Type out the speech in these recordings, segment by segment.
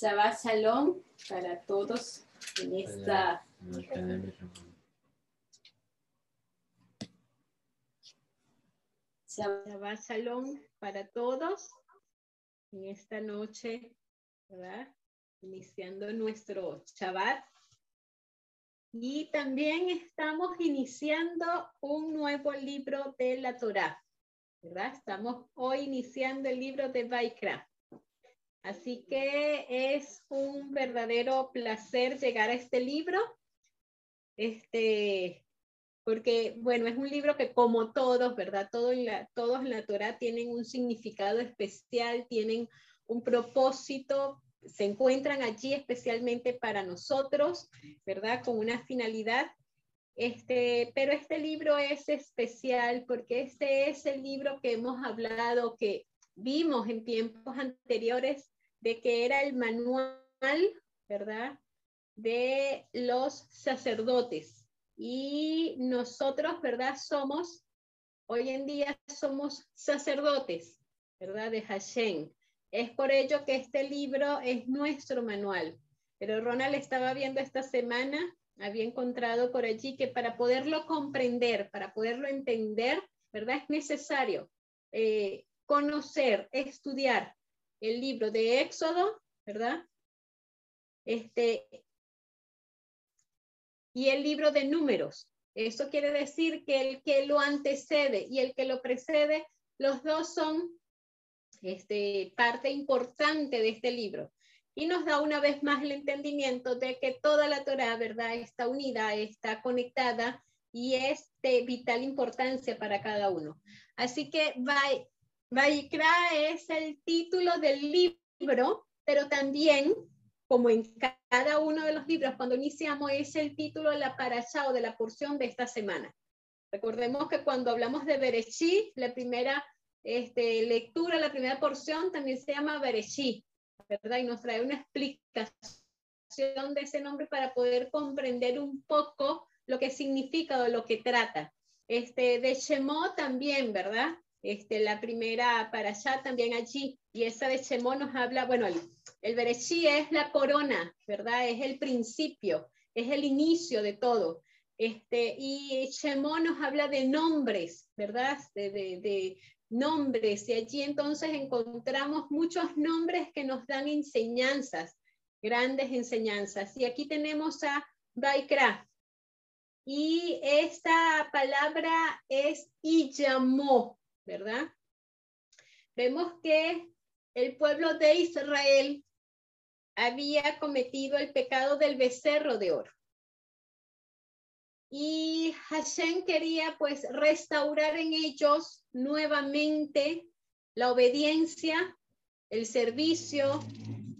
Shabbat Shalom para todos en esta Shabbat Shalom para todos en esta noche, ¿verdad? Iniciando nuestro Shabbat. Y también estamos iniciando un nuevo libro de la Torah, ¿verdad? Estamos hoy iniciando el libro de Baikra. Así que es un verdadero placer llegar a este libro. Este, porque, bueno, es un libro que como todos, ¿verdad? Todo en la, todos en la Torah tienen un significado especial, tienen un propósito, se encuentran allí especialmente para nosotros, ¿verdad? Con una finalidad. Este, pero este libro es especial porque este es el libro que hemos hablado, que vimos en tiempos anteriores de que era el manual, ¿verdad? De los sacerdotes. Y nosotros, ¿verdad? Somos, hoy en día somos sacerdotes, ¿verdad? De Hashem. Es por ello que este libro es nuestro manual. Pero Ronald estaba viendo esta semana, había encontrado por allí que para poderlo comprender, para poderlo entender, ¿verdad? Es necesario eh, conocer, estudiar el libro de Éxodo, ¿verdad? Este, y el libro de números. Eso quiere decir que el que lo antecede y el que lo precede, los dos son este, parte importante de este libro. Y nos da una vez más el entendimiento de que toda la Torah, ¿verdad?, está unida, está conectada y es de vital importancia para cada uno. Así que Vaikra es el título del libro, pero también, como en cada uno de los libros, cuando iniciamos, es el título de la parasha o de la porción de esta semana. Recordemos que cuando hablamos de Bereshí, la primera este, lectura, la primera porción también se llama Bereshí, ¿verdad? Y nos trae una explicación de ese nombre para poder comprender un poco lo que significa o lo que trata. Este, de Shemó también, ¿verdad? Este, la primera para allá también allí, y esa de Shemó nos habla, bueno, el, el es la corona, ¿verdad? Es el principio, es el inicio de todo. Este, y Shemó nos habla de nombres, ¿verdad? De, nombres, y allí entonces encontramos muchos nombres que nos dan enseñanzas, grandes enseñanzas. Y aquí tenemos a Baikra. Y esta palabra es Iyamó, ¿verdad? Vemos que el pueblo de Israel había cometido el pecado del becerro de oro. Y Hashem quería pues restaurar en ellos nuevamente la obediencia, el servicio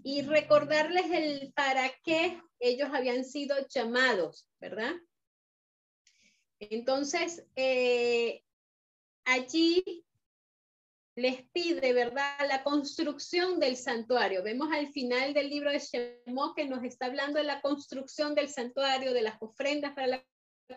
y recordarles el para qué ellos habían sido llamados, ¿verdad? Entonces, eh, allí les pide, ¿verdad?, la construcción del santuario. Vemos al final del libro de Shemó que nos está hablando de la construcción del santuario, de las ofrendas para la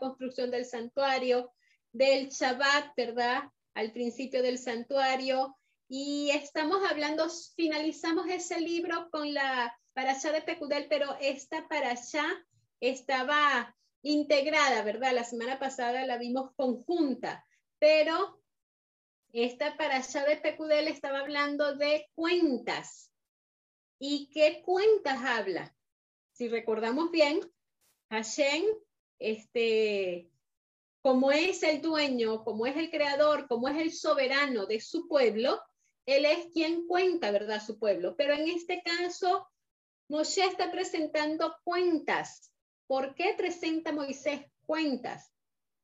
construcción del santuario, del Shabbat, ¿verdad?, al principio del santuario. Y estamos hablando, finalizamos ese libro con la parasha de Pecudel, pero esta parasha estaba integrada, ¿verdad? La semana pasada la vimos conjunta, pero esta parasha de Pecudel estaba hablando de cuentas. ¿Y qué cuentas habla? Si recordamos bien, Hashem, este, como es el dueño, como es el creador, como es el soberano de su pueblo, él es quien cuenta, ¿verdad? Su pueblo. Pero en este caso, Moshe está presentando cuentas. ¿Por qué presenta Moisés cuentas?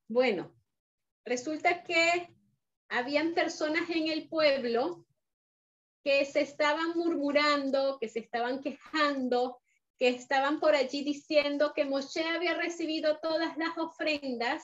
Bueno, resulta que habían personas en el pueblo que se estaban murmurando, que se estaban quejando, que estaban por allí diciendo que Moshe había recibido todas las ofrendas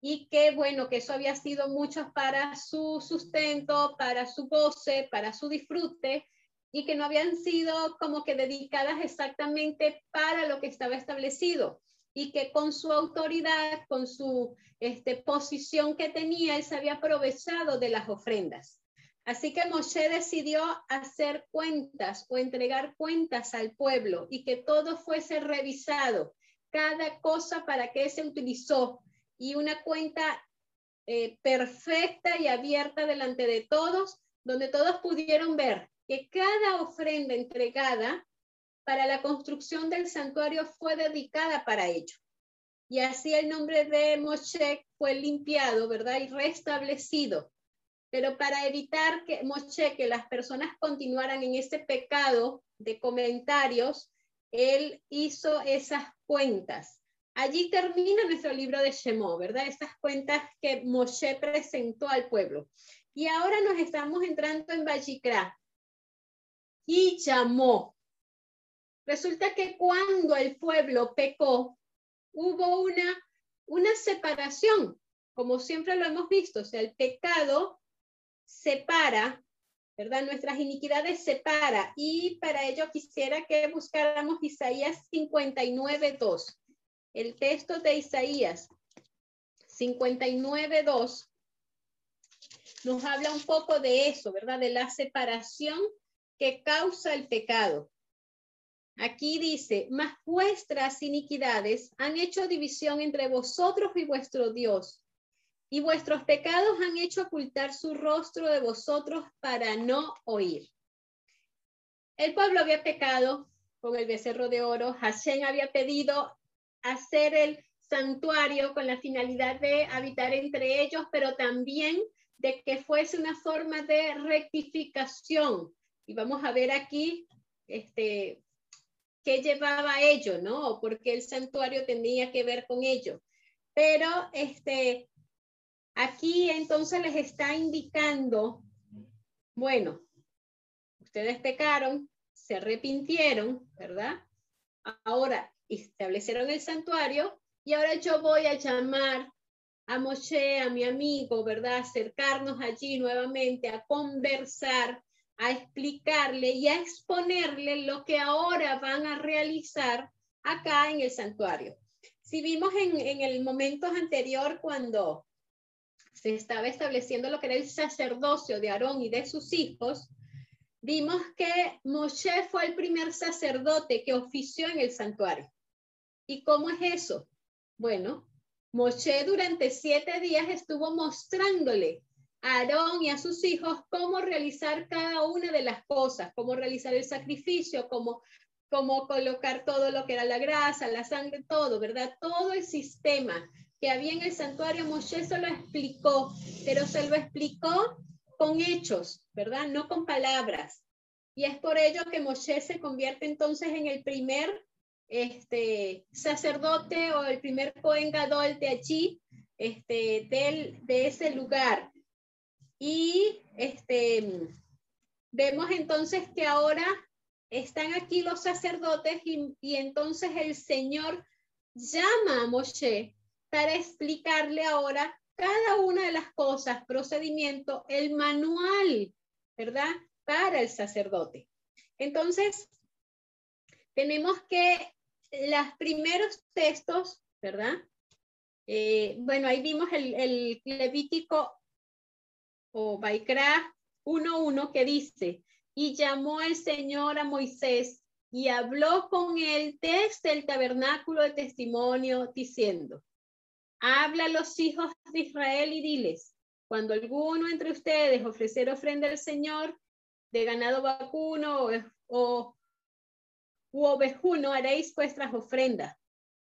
y que bueno, que eso había sido mucho para su sustento, para su goce, para su disfrute y que no habían sido como que dedicadas exactamente para lo que estaba establecido y que con su autoridad, con su este, posición que tenía, él se había aprovechado de las ofrendas. Así que Moshe decidió hacer cuentas o entregar cuentas al pueblo y que todo fuese revisado, cada cosa para qué se utilizó y una cuenta eh, perfecta y abierta delante de todos, donde todos pudieron ver que cada ofrenda entregada para la construcción del santuario fue dedicada para ello. Y así el nombre de Moshe fue limpiado, ¿verdad? Y restablecido pero para evitar que Moshe, que las personas continuaran en ese pecado de comentarios, él hizo esas cuentas. Allí termina nuestro libro de Shemó, ¿verdad? Esas cuentas que Moshe presentó al pueblo. Y ahora nos estamos entrando en Vallicra. Y llamó. Resulta que cuando el pueblo pecó, hubo una, una separación, como siempre lo hemos visto. O sea, el pecado separa, ¿verdad? Nuestras iniquidades separa. Y para ello quisiera que buscáramos Isaías 59.2. El texto de Isaías 59.2 nos habla un poco de eso, ¿verdad? De la separación que causa el pecado. Aquí dice, mas vuestras iniquidades han hecho división entre vosotros y vuestro Dios, y vuestros pecados han hecho ocultar su rostro de vosotros para no oír. El pueblo había pecado con el becerro de oro. Hashem había pedido hacer el santuario con la finalidad de habitar entre ellos, pero también de que fuese una forma de rectificación. Y vamos a ver aquí este, qué llevaba ello, ¿no? Porque el santuario tenía que ver con ello. Pero este, Aquí entonces les está indicando, bueno, ustedes pecaron, se arrepintieron, ¿verdad? Ahora establecieron el santuario y ahora yo voy a llamar a Moshe, a mi amigo, ¿verdad? Acercarnos allí nuevamente a conversar, a explicarle y a exponerle lo que ahora van a realizar acá en el santuario. Si vimos en, el momento anterior cuando se estaba estableciendo lo que era el sacerdocio de Aarón y de sus hijos, vimos que Moshe fue el primer sacerdote que ofició en el santuario. ¿Y cómo es eso? Bueno, Moshe durante siete días estuvo mostrándole a Aarón y a sus hijos cómo realizar cada una de las cosas, cómo realizar el sacrificio, cómo, cómo colocar todo lo que era la grasa, la sangre, todo, ¿verdad? Todo el sistema que había en el santuario, Moshe se lo explicó, pero se lo explicó con hechos, ¿verdad? No con palabras. Y es por ello que Moshe se convierte entonces en el primer este, sacerdote o el primer Cohen Gadol de allí, este, de ese lugar. Y este, vemos entonces que ahora están aquí los sacerdotes y, entonces el Señor llama a Moshe para explicarle ahora cada una de las cosas, procedimiento, el manual, ¿verdad? Para el sacerdote. Entonces, tenemos que los primeros textos, ¿verdad? Eh, bueno, ahí vimos el, el Levítico o Baikra 1.1 que dice, y llamó el Señor a Moisés y habló con él desde el tabernáculo de testimonio, diciendo, Habla a los hijos de Israel y diles, cuando alguno entre ustedes ofrecer ofrenda al Señor de ganado vacuno o, u ovejuno, haréis vuestras ofrendas.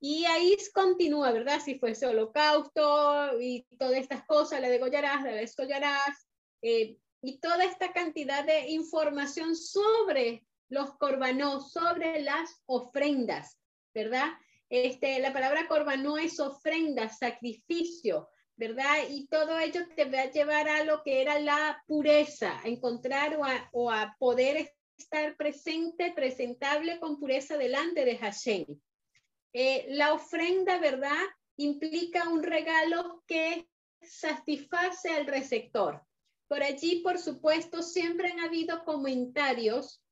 Y ahí continúa, ¿verdad? Si fuese holocausto y todas estas cosas, la degollarás, la descollarás, eh, y toda esta cantidad de información sobre los corbanos, sobre las ofrendas, ¿verdad? Este, la palabra no es ofrenda, sacrificio, ¿verdad? Y todo ello te va a llevar a lo que era la pureza, a encontrar o a, poder estar presente, presentable con pureza delante de Hashem. Eh, la ofrenda, ¿verdad? Implica un regalo que satisface al receptor. Por allí, por supuesto, siempre han habido comentarios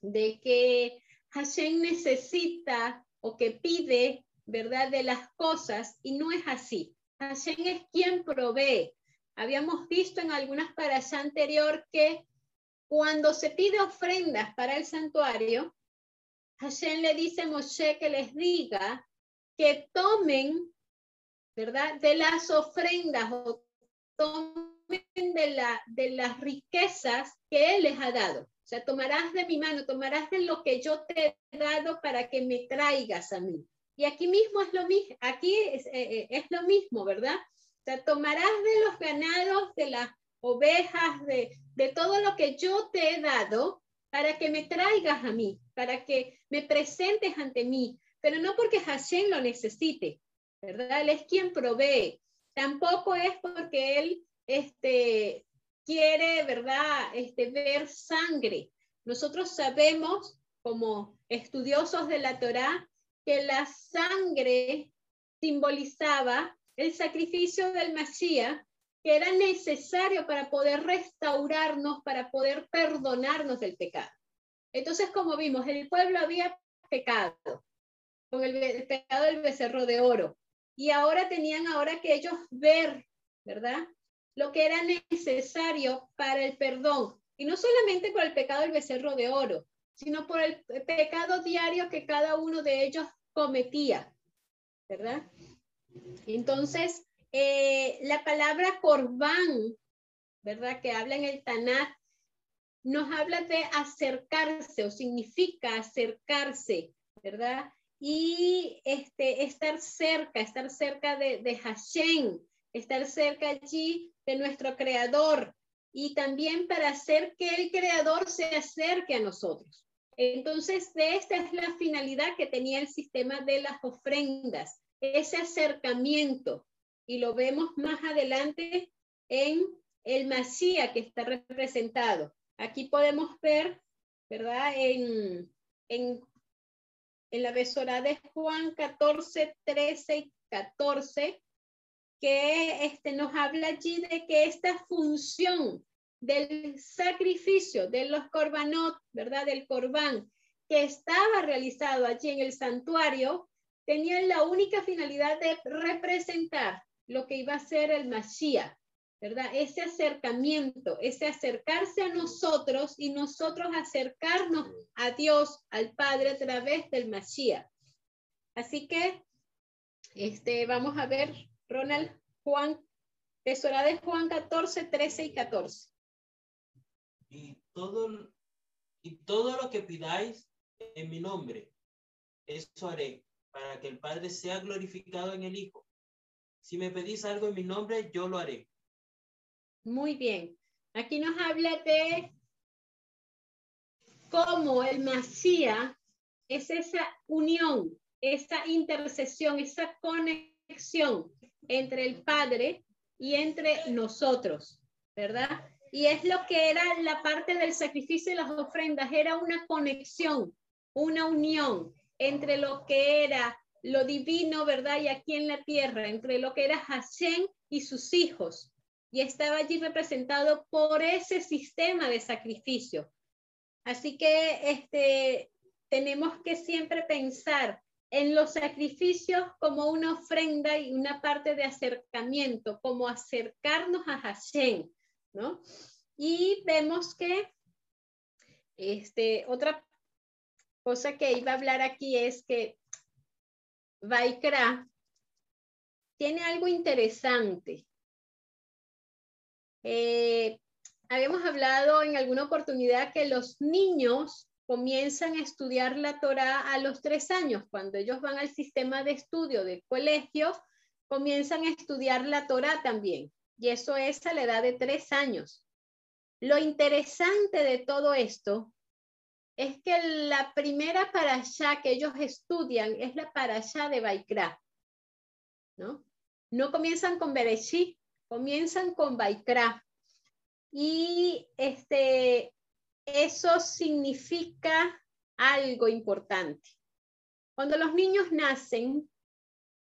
de que Hashem necesita o que pide, ¿verdad?, de las cosas y no es así. Hashem es quien provee. Habíamos visto en algunas paradas anterior que cuando se pide ofrendas para el santuario, Hashem le dice a Moshe que les diga que tomen, ¿verdad? De las ofrendas o tomen de, la, de las riquezas que Él les ha dado. O sea, tomarás de mi mano, tomarás de lo que yo te he dado para que me traigas a mí. Y aquí mismo es lo mismo, aquí es, eh, eh, lo mismo, ¿verdad? O sea, tomarás de los ganados, de las ovejas, de, de todo lo que yo te he dado para que me traigas a mí, para que me presentes ante mí, pero no porque Hashem lo necesite, ¿verdad? Él es quien provee. Tampoco es porque él este, quiere, ¿verdad? Este, ver sangre. Nosotros sabemos, como estudiosos de la Torá, que la sangre simbolizaba el sacrificio del Mashiach, que era necesario para poder restaurarnos, para poder perdonarnos del pecado. Entonces, como vimos, el pueblo había pecado con el, pecado del becerro de oro. Y ahora tenían ahora que ellos ver, ¿verdad? Lo que era necesario para el perdón. Y no solamente por el pecado del becerro de oro, sino por el pecado diario que cada uno de ellos cometía, ¿verdad? Entonces, eh, la palabra corbán, ¿verdad? Que habla en el Tanat, nos habla de acercarse o significa acercarse, ¿verdad? y este, estar cerca, estar cerca de, Hashem, estar cerca allí de nuestro creador y también para hacer que el creador se acerque a nosotros. Entonces, de esta es la finalidad que tenía el sistema de las ofrendas, ese acercamiento. Y lo vemos más adelante en el Masía que está representado. Aquí podemos ver, ¿verdad? En, en en la besora de Juan 14, 13 y 14, que este, nos habla allí de que esta función del sacrificio de los corbanot, ¿verdad? Del corbán, que estaba realizado allí en el santuario, tenía la única finalidad de representar lo que iba a ser el Mashiach, ¿verdad? Ese acercamiento, ese acercarse a nosotros y nosotros acercarnos a Dios, al Padre a través del Mashiach. Así que, este, vamos a ver, Ronald, Juan, tesora de Juan 14, 13 y 14. Y todo, y todo lo que pidáis en mi nombre, eso haré, para que el Padre sea glorificado en el Hijo. Si me pedís algo en mi nombre, yo lo haré. Muy bien. Aquí nos habla de cómo el Masía es esa unión, esa intercesión, esa conexión entre el Padre y entre nosotros, ¿verdad? Y es lo que era la parte del sacrificio y las ofrendas, era una conexión, una unión entre lo que era lo divino, ¿verdad? Y aquí en la tierra, entre lo que era Hashem y sus hijos y estaba allí representado por ese sistema de sacrificio. Así que este, tenemos que siempre pensar en los sacrificios como una ofrenda y una parte de acercamiento, como acercarnos a Hashem, ¿no? Y vemos que este, otra cosa que iba a hablar aquí es que Vaikra tiene algo interesante eh, habíamos hablado en alguna oportunidad que los niños comienzan a estudiar la Torah a los tres años. Cuando ellos van al sistema de estudio de colegio, comienzan a estudiar la Torah también. Y eso es a la edad de tres años. Lo interesante de todo esto es que la primera parasha que ellos estudian es la parasha de Baikra. ¿no? No comienzan con Bereshit, comienzan con Baikra. Y este, eso significa algo importante. Cuando los niños nacen,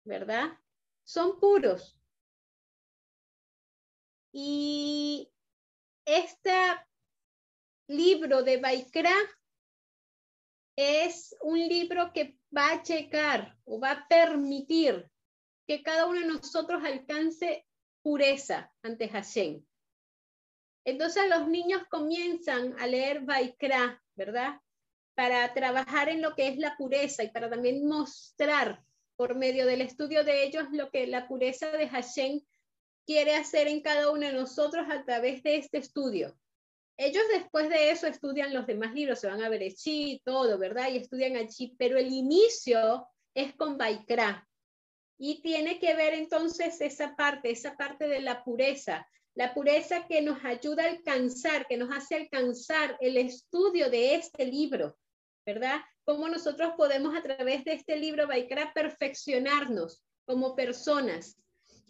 ¿verdad? Son puros. Y este libro de Baikra es un libro que va a checar o va a permitir que cada uno de nosotros alcance pureza ante Hashem. Entonces los niños comienzan a leer Baikra, ¿verdad? Para trabajar en lo que es la pureza y para también mostrar por medio del estudio de ellos lo que la pureza de Hashem quiere hacer en cada uno de nosotros a través de este estudio. Ellos después de eso estudian los demás libros, se van a ver y todo, ¿verdad? Y estudian allí, pero el inicio es con Baikra. Y tiene que ver entonces esa parte, esa parte de la pureza, la pureza que nos ayuda a alcanzar, que nos hace alcanzar el estudio de este libro, ¿verdad? Cómo nosotros podemos a través de este libro Baikra perfeccionarnos como personas,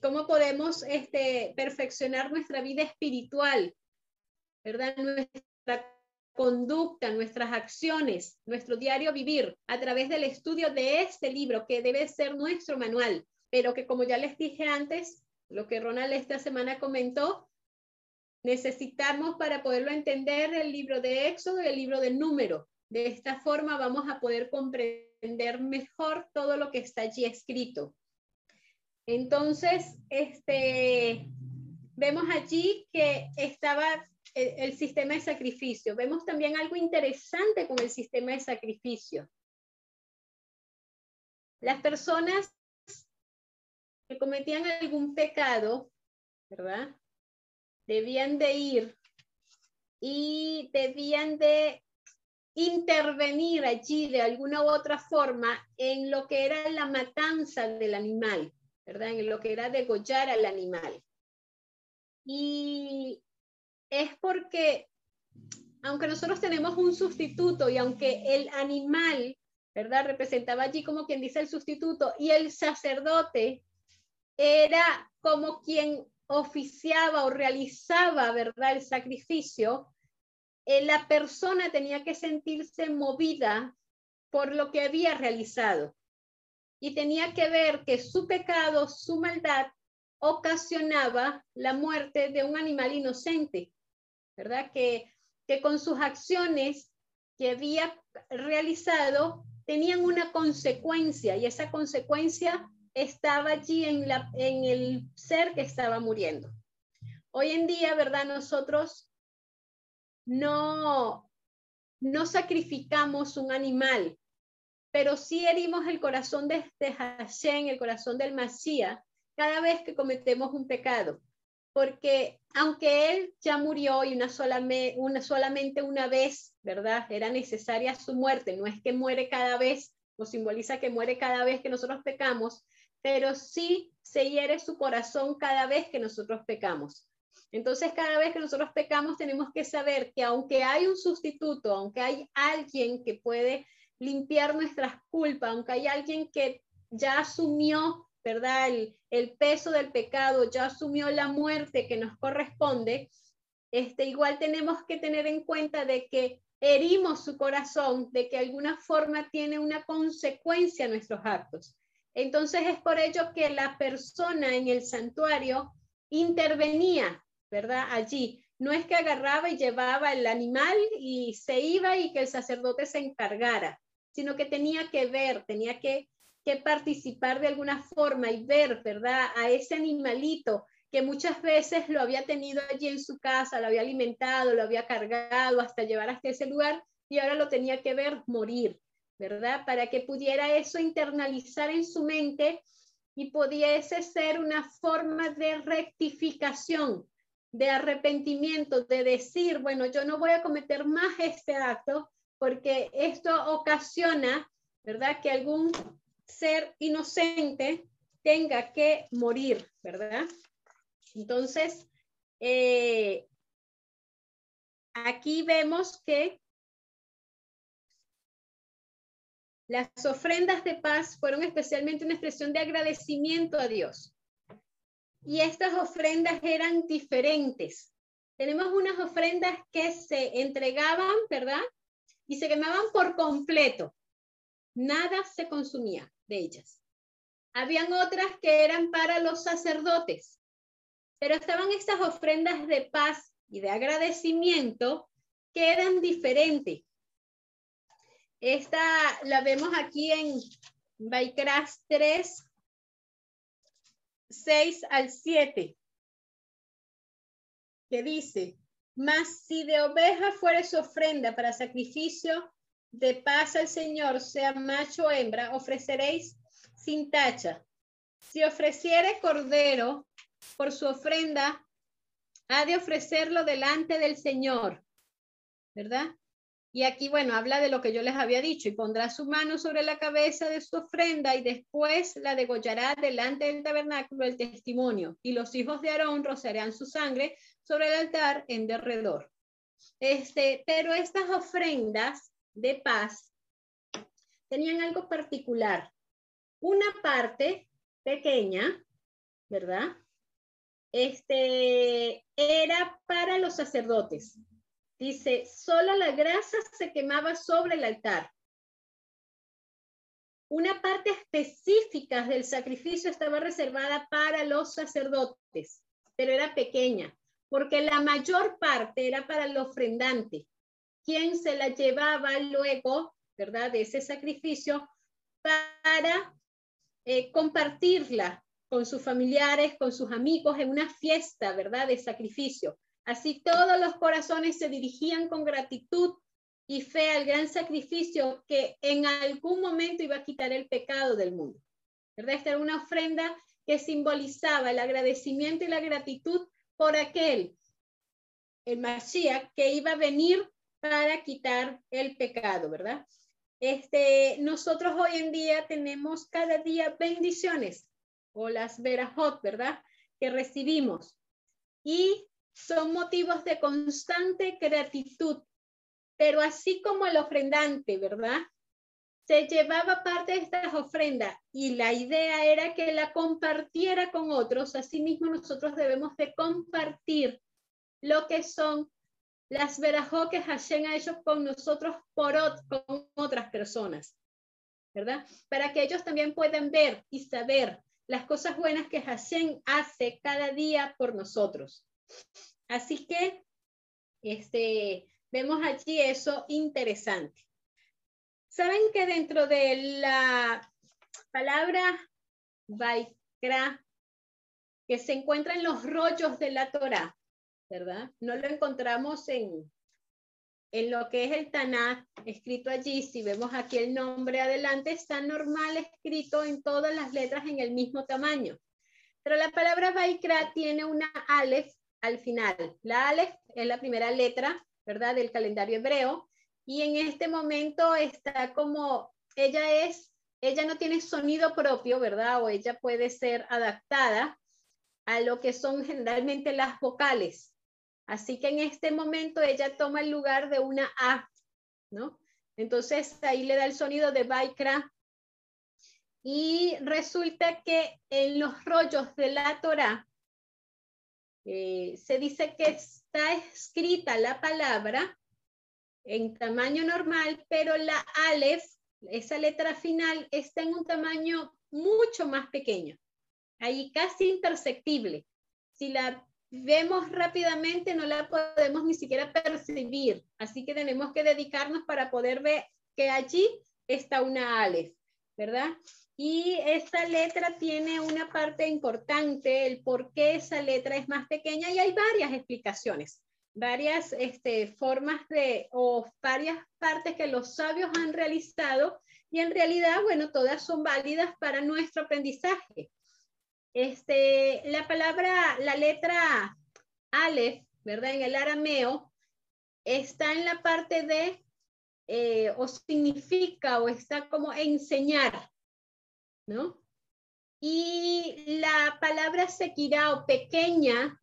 cómo podemos este, perfeccionar nuestra vida espiritual, ¿verdad? Nuestra conducta, nuestras acciones, nuestro diario vivir a través del estudio de este libro que debe ser nuestro manual, pero que como ya les dije antes, lo que Ronald esta semana comentó, necesitamos para poderlo entender el libro de Éxodo y el libro de Número. De esta forma vamos a poder comprender mejor todo lo que está allí escrito. Entonces, este, vemos allí que estaba el, sistema de sacrificio. Vemos también algo interesante con el sistema de sacrificio. Las personas que cometían algún pecado, ¿verdad? Debían de ir y debían de intervenir allí de alguna u otra forma en lo que era la matanza del animal, ¿verdad? En lo que era degollar al animal. Y es porque, aunque nosotros tenemos un sustituto y aunque el animal, ¿verdad? Representaba allí como quien dice el sustituto y el sacerdote era como quien oficiaba o realizaba, ¿verdad? El sacrificio, eh, la persona tenía que sentirse movida por lo que había realizado y tenía que ver que su pecado, su maldad, ocasionaba la muerte de un animal inocente. ¿Verdad? Que, que con sus acciones que había realizado tenían una consecuencia y esa consecuencia estaba allí en, la, en el ser que estaba muriendo. Hoy en día, ¿verdad? Nosotros no, no sacrificamos un animal, pero sí herimos el corazón de, de Hashem, el corazón del Masía, cada vez que cometemos un pecado porque aunque él ya murió y una, una solamente una vez, ¿verdad? Era necesaria su muerte, no es que muere cada vez, o simboliza que muere cada vez que nosotros pecamos, pero sí se hiere su corazón cada vez que nosotros pecamos. Entonces, cada vez que nosotros pecamos, tenemos que saber que aunque hay un sustituto, aunque hay alguien que puede limpiar nuestras culpas, aunque hay alguien que ya asumió ¿verdad? El, peso del pecado, ya asumió la muerte que nos corresponde, este, igual tenemos que tener en cuenta de que herimos su corazón, de que alguna forma tiene una consecuencia nuestros actos. Entonces es por ello que la persona en el santuario intervenía, ¿verdad? Allí. No es que agarraba y llevaba el animal y se iba y que el sacerdote se encargara, sino que tenía que ver, tenía que que participar de alguna forma y ver, ¿verdad? A ese animalito que muchas veces lo había tenido allí en su casa, lo había alimentado, lo había cargado hasta llevar hasta ese lugar y ahora lo tenía que ver morir, ¿verdad? Para que pudiera eso internalizar en su mente y pudiese ser una forma de rectificación, de arrepentimiento, de decir, bueno, yo no voy a cometer más este acto porque esto ocasiona, ¿verdad? Que algún ser inocente tenga que morir, ¿verdad? Entonces, eh, aquí vemos que las ofrendas de paz fueron especialmente una expresión de agradecimiento a Dios. Y estas ofrendas eran diferentes. Tenemos unas ofrendas que se entregaban, ¿verdad? Y se quemaban por completo. Nada se consumía de ellas. Habían otras que eran para los sacerdotes, pero estaban estas ofrendas de paz y de agradecimiento que eran diferentes. Esta la vemos aquí en Baikras 3, 6 al 7. que dice, mas si de oveja fuere su ofrenda para sacrificio de paz al Señor, sea macho o hembra, ofreceréis sin tacha. Si ofreciere cordero por su ofrenda, ha de ofrecerlo delante del Señor, ¿verdad? Y aquí, bueno, habla de lo que yo les había dicho, y pondrá su mano sobre la cabeza de su ofrenda y después la degollará delante del tabernáculo del testimonio, y los hijos de Aarón rociarán su sangre sobre el altar en derredor. Este, pero estas ofrendas de paz tenían algo particular. Una parte pequeña, ¿verdad? Este era para los sacerdotes. Dice, solo la grasa se quemaba sobre el altar. Una parte específica del sacrificio estaba reservada para los sacerdotes, pero era pequeña, porque la mayor parte era para el ofrendante, quien se la llevaba luego, ¿verdad?, de ese sacrificio para eh, compartirla con sus familiares, con sus amigos en una fiesta, ¿verdad?, de sacrificio. Así todos los corazones se dirigían con gratitud y fe al gran sacrificio que en algún momento iba a quitar el pecado del mundo. ¿Verdad? Esta era una ofrenda que simbolizaba el agradecimiento y la gratitud por aquel, el Mashiach, que iba a venir para quitar el pecado, ¿verdad? Este, nosotros hoy en día tenemos cada día bendiciones o las verajot, ¿verdad? Que recibimos. Y son motivos de constante gratitud. Pero así como el ofrendante, ¿verdad? Se llevaba parte de estas ofrendas y la idea era que la compartiera con otros. Asimismo, nosotros debemos de compartir lo que son las verajó que Hashem ha hecho con nosotros por con otras personas, ¿verdad? Para que ellos también puedan ver y saber las cosas buenas que Hashem hace cada día por nosotros. Así que este, vemos allí eso interesante. Saben que dentro de la palabra Vaikra, que se encuentra en los rollos de la Torah, ¿verdad? No lo encontramos en, en lo que es el Tanakh escrito allí. Si vemos aquí el nombre adelante, está normal escrito en todas las letras en el mismo tamaño. Pero la palabra Vaikra tiene una Aleph al final. La Aleph es la primera letra, ¿verdad? Del calendario hebreo. Y en este momento está como, ella es, ella no tiene sonido propio, ¿verdad? O ella puede ser adaptada a lo que son generalmente las vocales. Así que en este momento ella toma el lugar de una A, ¿no? Entonces ahí le da el sonido de Baikra. Y resulta que en los rollos de la Torah, eh, se dice que está escrita la palabra en tamaño normal, pero la Aleph, esa letra final, está en un tamaño mucho más pequeño, ahí casi imperceptible. Si la vemos rápidamente, no la podemos ni siquiera percibir, así que tenemos que dedicarnos para poder ver que allí está una Aleph, ¿verdad? Y esta letra tiene una parte importante, el por qué esa letra es más pequeña, y hay varias explicaciones, varias este, formas de, o varias partes que los sabios han realizado, y en realidad, bueno, todas son válidas para nuestro aprendizaje. Este, la palabra, la letra Aleph, ¿verdad? En el arameo, está en la parte de, eh, o significa, o está como enseñar, ¿no? Y la palabra sequirá o pequeña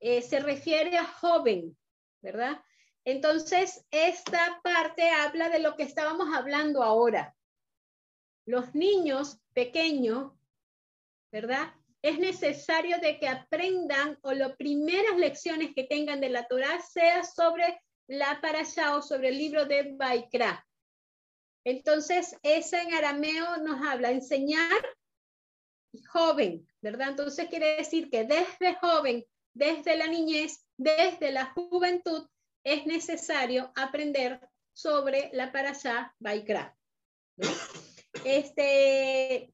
eh, se refiere a joven, ¿verdad? Entonces, esta parte habla de lo que estábamos hablando ahora. Los niños pequeños, ¿verdad? Es necesario de que aprendan o las primeras lecciones que tengan de la Torah sea sobre la parasha o sobre el libro de Baikra. Entonces, esa en arameo nos habla enseñar joven, ¿verdad? Entonces quiere decir que desde joven, desde la niñez, desde la juventud, es necesario aprender sobre la parasha Baikra. Este,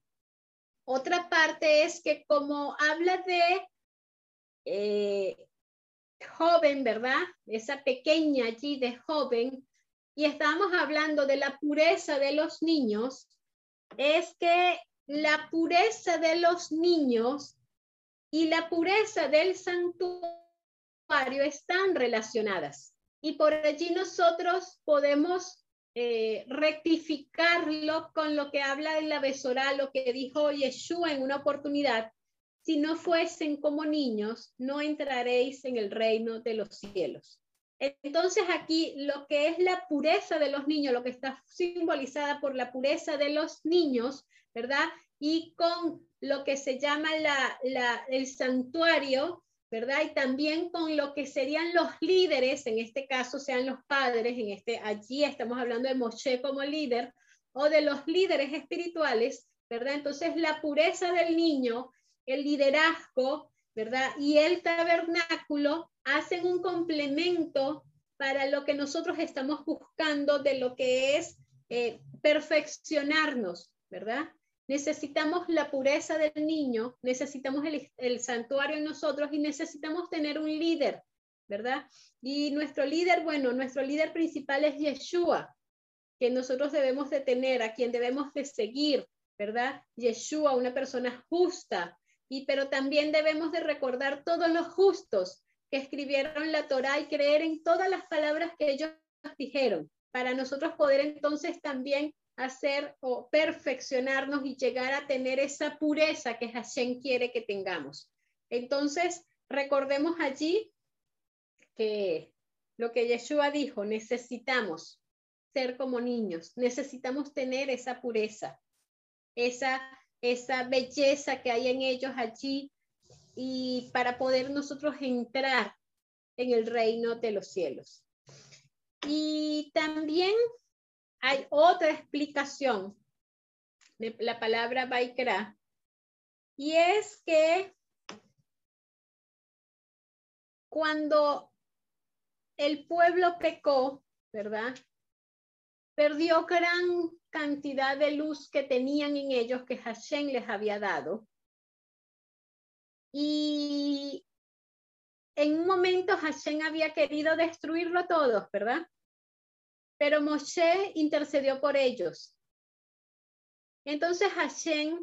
otra parte es que como habla de, eh, joven, ¿verdad? Esa pequeña allí de joven, y estamos hablando de la pureza de los niños, es que la pureza de los niños y la pureza del santuario están relacionadas. Y por allí nosotros podemos eh, rectificarlo con lo que habla en la Besorá, lo que dijo Yeshua en una oportunidad. Si no fuesen como niños, no entraréis en el reino de los cielos. Entonces aquí lo que es la pureza de los niños, lo que está simbolizada por la pureza de los niños, ¿verdad? Y con lo que se llama la, el santuario, ¿verdad? Y también con lo que serían los líderes, en este caso sean los padres, en este, allí estamos hablando de Moshe como líder, o de los líderes espirituales, ¿verdad? Entonces la pureza del niño, el liderazgo, ¿verdad? Y el tabernáculo hacen un complemento para lo que nosotros estamos buscando de lo que es eh, perfeccionarnos, ¿verdad? Necesitamos la pureza del niño, necesitamos el, santuario en nosotros y necesitamos tener un líder, ¿verdad? Y nuestro líder, bueno, nuestro líder principal es Yeshua, que nosotros debemos de tener, a quien debemos de seguir, ¿verdad? Yeshua, una persona justa, y pero también debemos de recordar todos los justos que escribieron la Torá y creer en todas las palabras que ellos dijeron, para nosotros poder entonces también hacer o perfeccionarnos y llegar a tener esa pureza que Hashem quiere que tengamos. Entonces, recordemos allí que lo que Yeshua dijo, necesitamos ser como niños, necesitamos tener esa pureza, esa, esa belleza que hay en ellos allí y para poder nosotros entrar en el reino de los cielos. Y también hay otra explicación de la palabra Baikra, y es que cuando el pueblo pecó, ¿verdad? Perdió gran cantidad de luz que tenían en ellos que Hashem les había dado. Y en un momento Hashem había querido destruirlo todo, ¿verdad? Pero Moshe intercedió por ellos. Entonces Hashem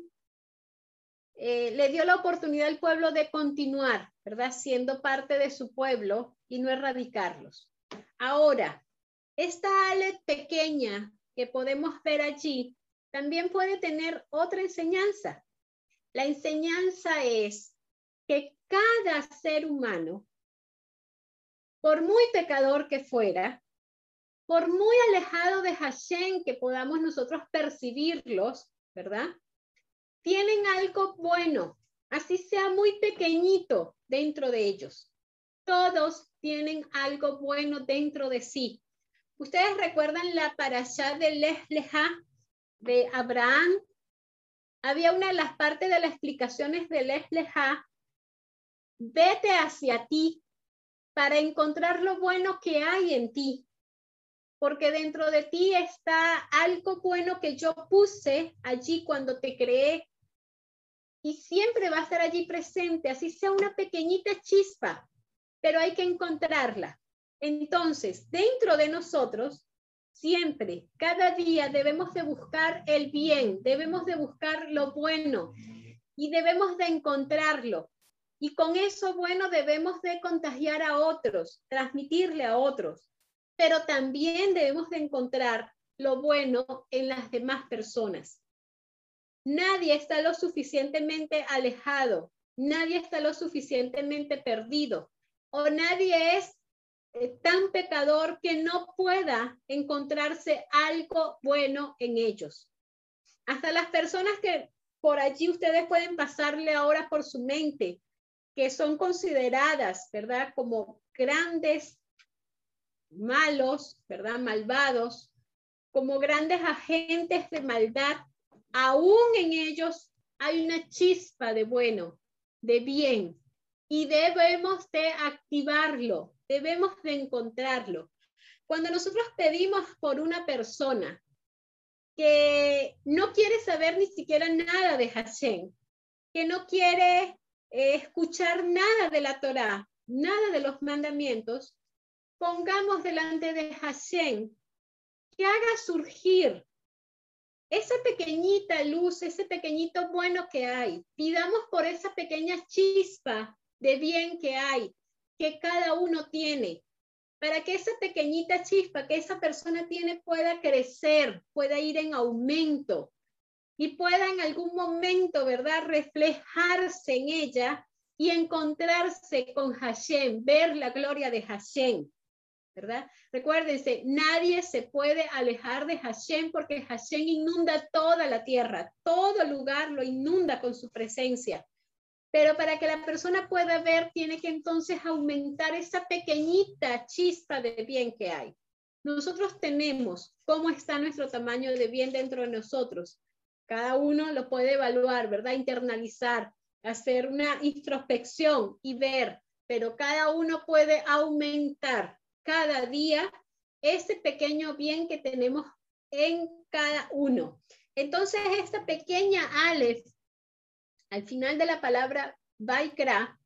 eh, le dio la oportunidad al pueblo de continuar, ¿verdad? Siendo parte de su pueblo y no erradicarlos. Ahora, esta alet pequeña que podemos ver allí también puede tener otra enseñanza. La enseñanza es que cada ser humano, por muy pecador que fuera, por muy alejado de Hashem que podamos nosotros percibirlos, ¿verdad? Tienen algo bueno, así sea muy pequeñito dentro de ellos. Todos tienen algo bueno dentro de sí. Ustedes recuerdan la parashá de Lesleja de Abraham. Había una de las partes de las explicaciones de Lesleja. Vete hacia ti para encontrar lo bueno que hay en ti porque dentro de ti está algo bueno que yo puse allí cuando te creé y siempre va a estar allí presente, así sea una pequeñita chispa, pero hay que encontrarla. Entonces, dentro de nosotros, siempre, cada día debemos de buscar el bien, debemos de buscar lo bueno y debemos de encontrarlo. Y con eso bueno debemos de contagiar a otros, transmitirle a otros pero también debemos de encontrar lo bueno en las demás personas. Nadie está lo suficientemente alejado, nadie está lo suficientemente perdido o nadie es eh, tan pecador que no pueda encontrarse algo bueno en ellos. Hasta las personas que por allí ustedes pueden pasarle ahora por su mente, que son consideradas, ¿verdad? Como grandes malos, ¿verdad? Malvados, como grandes agentes de maldad, aún en ellos hay una chispa de bueno, de bien, y debemos de activarlo, debemos de encontrarlo. Cuando nosotros pedimos por una persona que no quiere saber ni siquiera nada de Hashem, que no quiere eh, escuchar nada de la Torá, nada de los mandamientos, pongamos delante de Hashem que haga surgir esa pequeñita luz, ese pequeñito bueno que hay. Pidamos por esa pequeña chispa de bien que hay, que cada uno tiene, para que esa pequeñita chispa que esa persona tiene pueda crecer, pueda ir en aumento y pueda en algún momento, ¿verdad?, reflejarse en ella y encontrarse con Hashem, ver la gloria de Hashem. ¿Verdad? Recuérdense, nadie se puede alejar de Hashem porque Hashem inunda toda la tierra, todo lugar lo inunda con su presencia. Pero para que la persona pueda ver, tiene que entonces aumentar esa pequeñita chispa de bien que hay. Nosotros tenemos cómo está nuestro tamaño de bien dentro de nosotros. Cada uno lo puede evaluar, ¿verdad? Internalizar, hacer una introspección y ver, pero cada uno puede aumentar cada día ese pequeño bien que tenemos en cada uno. Entonces, esta pequeña Aleph, al final de la palabra Baikra,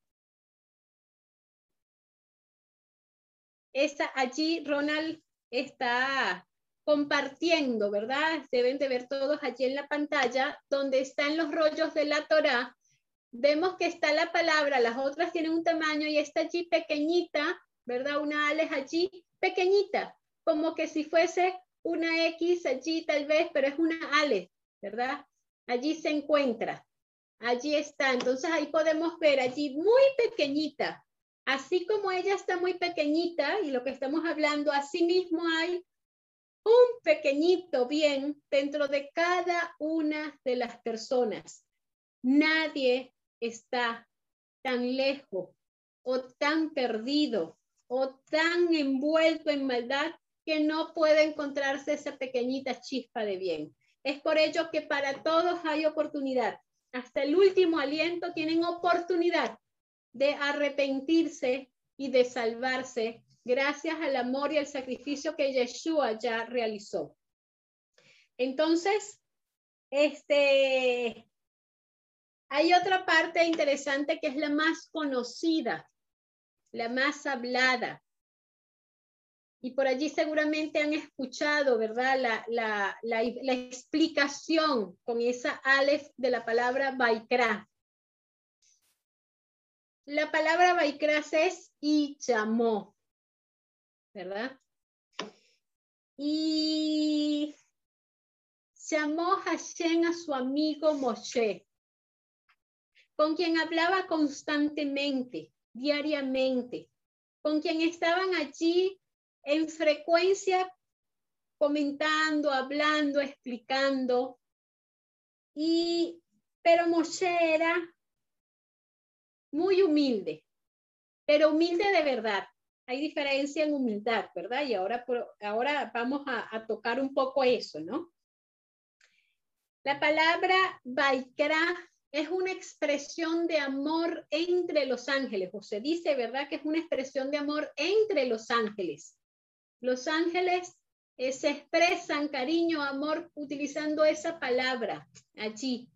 esta, allí Ronald está compartiendo, ¿verdad? Deben de ver todos allí en la pantalla, donde están los rollos de la Torah. Vemos que está la palabra, las otras tienen un tamaño y está allí pequeñita ¿verdad? Una Alex allí pequeñita, como que si fuese una X allí tal vez, pero es una Ale, ¿verdad? Allí se encuentra, allí está. Entonces ahí podemos ver allí muy pequeñita, así como ella está muy pequeñita y lo que estamos hablando, así mismo hay un pequeñito bien dentro de cada una de las personas. Nadie está tan lejos o tan perdido o tan envuelto en maldad que no puede encontrarse esa pequeñita chispa de bien. Es por ello que para todos hay oportunidad. Hasta el último aliento tienen oportunidad de arrepentirse y de salvarse gracias al amor y al sacrificio que Yeshua ya realizó. Entonces, este, hay otra parte interesante que es la más conocida la más hablada. Y por allí seguramente han escuchado, ¿verdad? La, la, la, explicación con esa alef de la palabra Baikra. La palabra Baikra es y llamó, ¿verdad? Y llamó Hashem a su amigo Moshe, con quien hablaba constantemente diariamente, con quien estaban allí en frecuencia comentando, hablando, explicando. Y, pero Moshe era muy humilde, pero humilde de verdad. Hay diferencia en humildad, ¿verdad? Y ahora, ahora vamos a, a tocar un poco eso, ¿no? La palabra Baikra es una expresión de amor entre los ángeles, o se dice, ¿verdad? Que es una expresión de amor entre los ángeles. Los ángeles eh, se expresan cariño, amor, utilizando esa palabra allí.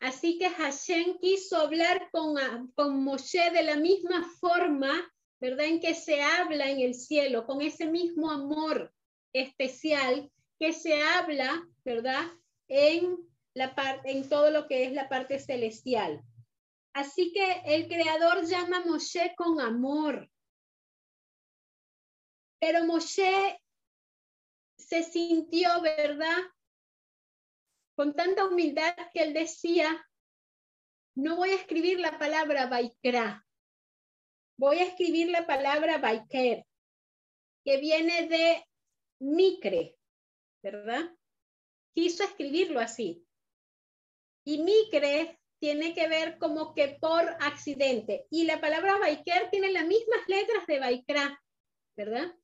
Así que Hashem quiso hablar con, con Moshe de la misma forma, ¿verdad? En que se habla en el cielo, con ese mismo amor especial que se habla, ¿verdad? En la parte, en todo lo que es la parte celestial. Así que el Creador llama a Moshe con amor. Pero Moshe se sintió, ¿verdad? Con tanta humildad que él decía, no voy a escribir la palabra Baikra, voy a escribir la palabra Baiker, que viene de Micre, ¿verdad? Quiso escribirlo así. Y micre tiene que ver como que por accidente. Y la palabra Baiker tiene las mismas letras de Baikra, ¿verdad?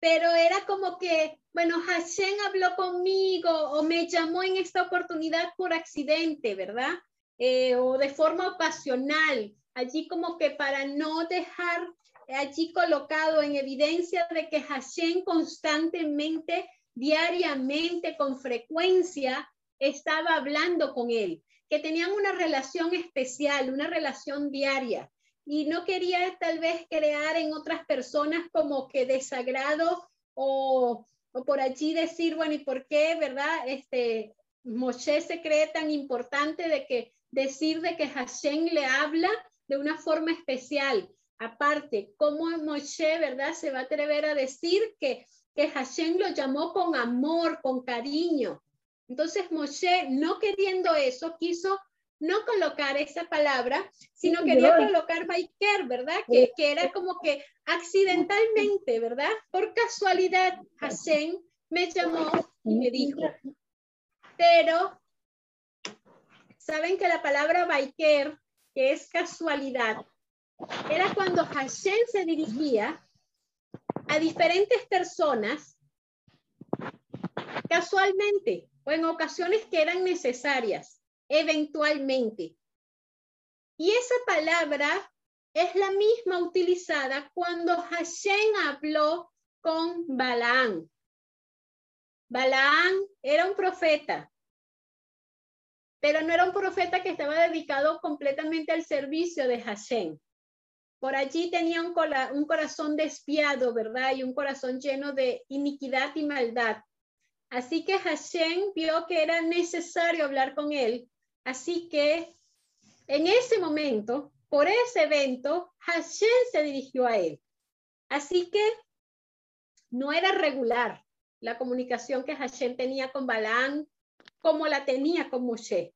Pero era como que, bueno, Hashem habló conmigo o me llamó en esta oportunidad por accidente, ¿verdad? Eh, o de forma ocasional, allí como que para no dejar allí colocado en evidencia de que Hashem constantemente, diariamente, con frecuencia, estaba hablando con él, que tenían una relación especial, una relación diaria. y no quería tal vez crear en otras personas como que desagrado o, o por allí decir, bueno, ¿y por qué, verdad? Este, Moshe se cree tan importante de que decir de que Hashem le habla de una forma especial. Aparte, ¿cómo Moshe, verdad, se va a atrever a decir que, que Hashem lo llamó con amor, con cariño? Entonces Moshe, no queriendo eso, quiso no colocar esa palabra, sino quería colocar Baiker, ¿verdad? Que, que, era como que accidentalmente, ¿verdad? Por casualidad, Hashem me llamó y me dijo. Pero, ¿saben que la palabra Baiker, que es casualidad, era cuando Hashem se dirigía a diferentes personas casualmente o en ocasiones que eran necesarias, eventualmente. Y esa palabra es la misma utilizada cuando Hashem habló con Balaán. Balaán era un profeta, pero no era un profeta que estaba dedicado completamente al servicio de Hashem. Por allí tenía un, un corazón despiado, ¿verdad? Y un corazón lleno de iniquidad y maldad. Así que Hashem vio que era necesario hablar con él. Así que en ese momento, por ese evento, Hashem se dirigió a él. Así que no era regular la comunicación que Hashem tenía con Balaam como la tenía con Moshe.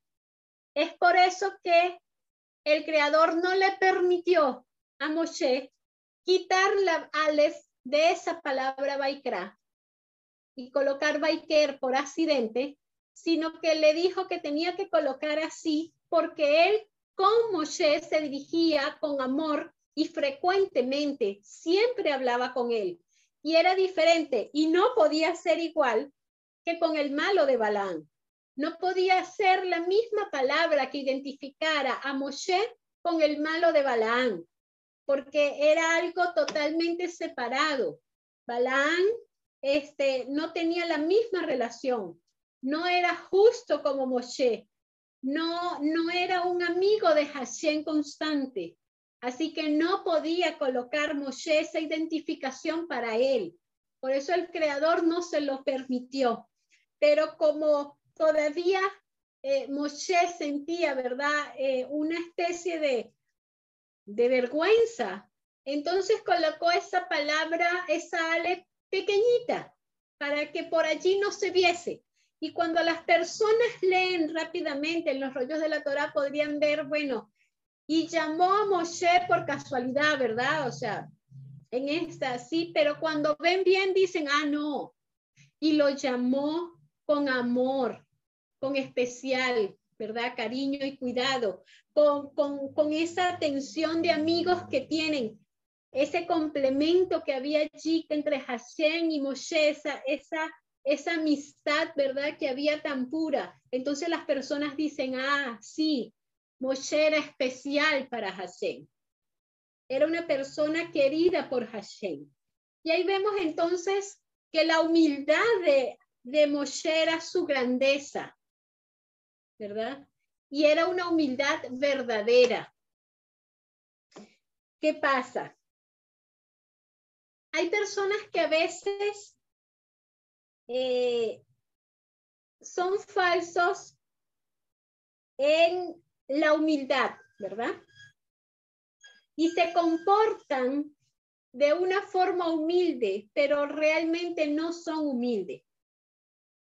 Es por eso que el creador no le permitió a Moshe quitar la Aleph de esa palabra Baikra y colocar Baiker por accidente, sino que le dijo que tenía que colocar así porque él con Moshe se dirigía con amor y frecuentemente siempre hablaba con él. Y era diferente y no podía ser igual que con el malo de Balán. No podía ser la misma palabra que identificara a Moshe con el malo de Balaán, porque era algo totalmente separado. Balaán este, no tenía la misma relación, no era justo como Moshe, no, no era un amigo de Hashem constante, así que no podía colocar Moshe esa identificación para él. Por eso el creador no se lo permitió. Pero como todavía eh, Moshe sentía, ¿verdad? Eh, una especie de, de vergüenza. Entonces colocó esa palabra, esa ale pequeñita para que por allí no se viese. Y cuando las personas leen rápidamente en los rollos de la Torah podrían ver, bueno, y llamó a Moshe por casualidad, ¿verdad? O sea, en esta sí, pero cuando ven bien dicen, ah, no. Y lo llamó con amor, con especial, ¿verdad? Cariño y cuidado, con, con, con esa atención de amigos que tienen ese complemento que había allí entre Hashem y Moshe, esa, esa, amistad, ¿verdad? Que había tan pura. Entonces las personas dicen, ah, sí, Moshe era especial para Hashem. Era una persona querida por Hashem. Y ahí vemos entonces que la humildad de, de Moshe era su grandeza, ¿verdad? Y era una humildad verdadera. ¿Qué pasa? Hay personas que a veces eh, son falsos en la humildad, ¿verdad? Y se comportan de una forma humilde, pero realmente no son humildes.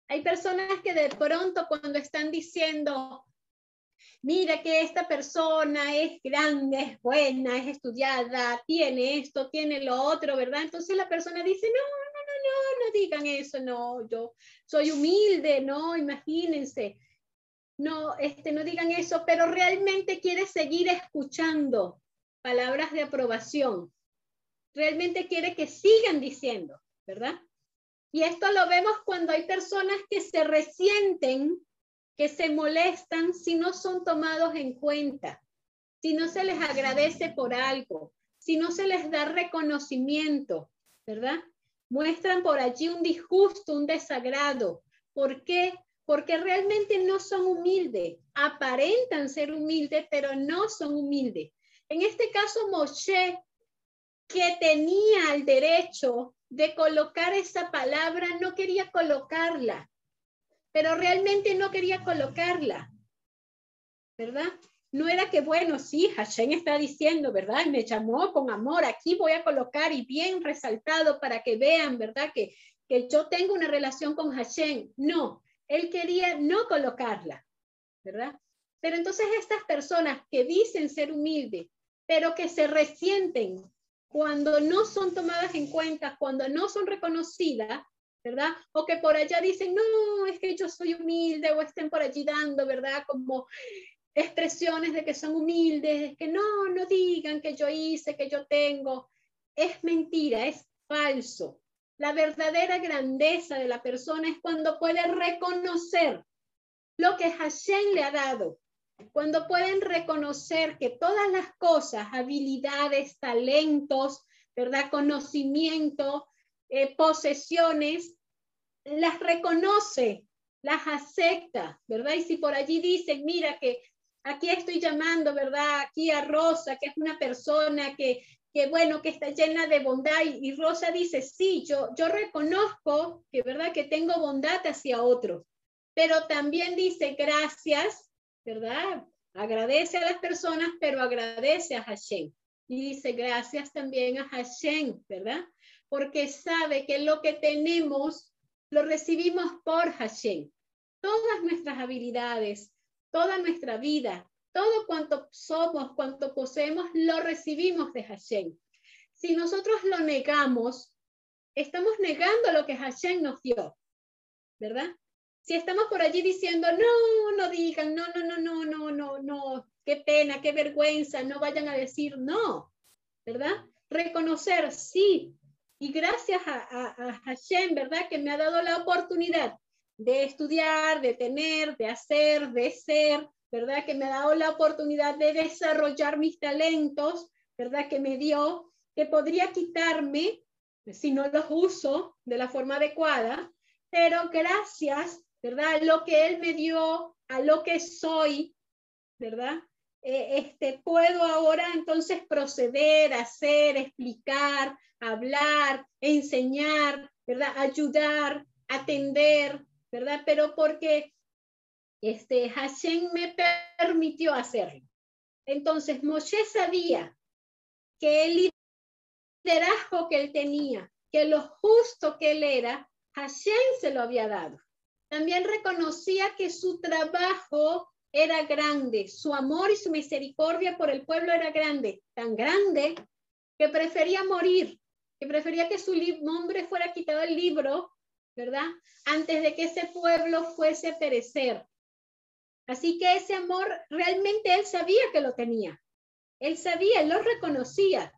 Hay personas que de pronto cuando están diciendo, mira que esta persona es grande, es buena, es estudiada, tiene esto, tiene lo otro, ¿verdad? Entonces la persona dice, no, no, no, no, no digan eso, no, yo soy humilde, no, imagínense. No, este, no digan eso, pero realmente quiere seguir escuchando palabras de aprobación. Realmente quiere que sigan diciendo, ¿verdad? Y esto lo vemos cuando hay personas que se resienten que se molestan si no son tomados en cuenta, si no se les agradece por algo, si no se les da reconocimiento, ¿verdad? Muestran por allí un disgusto, un desagrado. ¿Por qué? Porque realmente no son humildes, aparentan ser humildes, pero no son humildes. En este caso, Moshe, que tenía el derecho de colocar esa palabra, no quería colocarla, pero realmente no quería colocarla, ¿verdad? No era que, bueno, sí, Hashem está diciendo, ¿verdad? Me llamó con amor, aquí voy a colocar y bien resaltado para que vean, ¿verdad? Que, que yo tengo una relación con Hashem. No, él quería no colocarla, ¿verdad? Pero entonces estas personas que dicen ser humildes, pero que se resienten cuando no son tomadas en cuenta, cuando no son reconocidas, ¿verdad? O que por allá dicen, no, es que yo soy humilde, o estén por allí dando, ¿verdad? Como expresiones de que son humildes, que no, no digan que yo hice, que yo tengo. Es mentira, es falso. La verdadera grandeza de la persona es cuando puede reconocer lo que Hashem le ha dado, cuando pueden reconocer que todas las cosas, habilidades, talentos, ¿verdad? Conocimiento, eh, posesiones, las reconoce, las acepta, ¿verdad? Y si por allí dicen, mira que aquí estoy llamando, ¿verdad? Aquí a Rosa, que es una persona que que bueno, que está llena de bondad. Y, Rosa dice, sí, yo, yo reconozco que, ¿verdad? Que tengo bondad hacia otros, pero también dice gracias, ¿verdad? Agradece a las personas, pero agradece a Hashem. Y dice gracias también a Hashem, ¿verdad? Porque sabe que lo que tenemos lo recibimos por Hashem. Todas nuestras habilidades, toda nuestra vida, todo cuanto somos, cuanto poseemos, lo recibimos de Hashem. Si nosotros lo negamos, estamos negando lo que Hashem nos dio, ¿verdad? Si estamos por allí diciendo, no, no digan, no, no, no, no, no, no, no, qué pena, qué vergüenza, no vayan a decir no, ¿verdad? Reconocer, sí, y gracias a, a, a Hashem, ¿verdad? Que me ha dado la oportunidad de estudiar, de tener, de hacer, de ser, ¿verdad? Que me ha dado la oportunidad de desarrollar mis talentos, ¿verdad? Que me dio, que podría quitarme si no los uso de la forma adecuada, pero gracias, ¿verdad? A lo que Él me dio, a lo que soy, ¿verdad? Eh, este, puedo ahora entonces proceder, hacer, explicar, hablar, enseñar, ¿verdad? Ayudar, atender, ¿verdad? Pero porque este, Hashem me permitió hacerlo. Entonces, Moshe sabía que el liderazgo que él tenía, que lo justo que él era, Hashem se lo había dado. También reconocía que su trabajo era grande, su amor y su misericordia por el pueblo era grande, tan grande que prefería morir, que prefería que su nombre fuera quitado del libro, ¿verdad? Antes de que ese pueblo fuese a perecer. Así que ese amor realmente él sabía que lo tenía. Él sabía, él lo reconocía.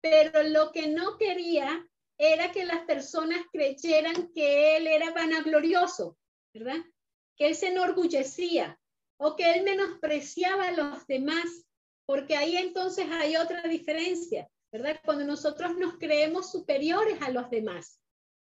Pero lo que no quería era que las personas creyeran que él era vanaglorioso, ¿verdad? Que él se enorgullecía o que él menospreciaba a los demás, porque ahí entonces hay otra diferencia, ¿verdad? Cuando nosotros nos creemos superiores a los demás,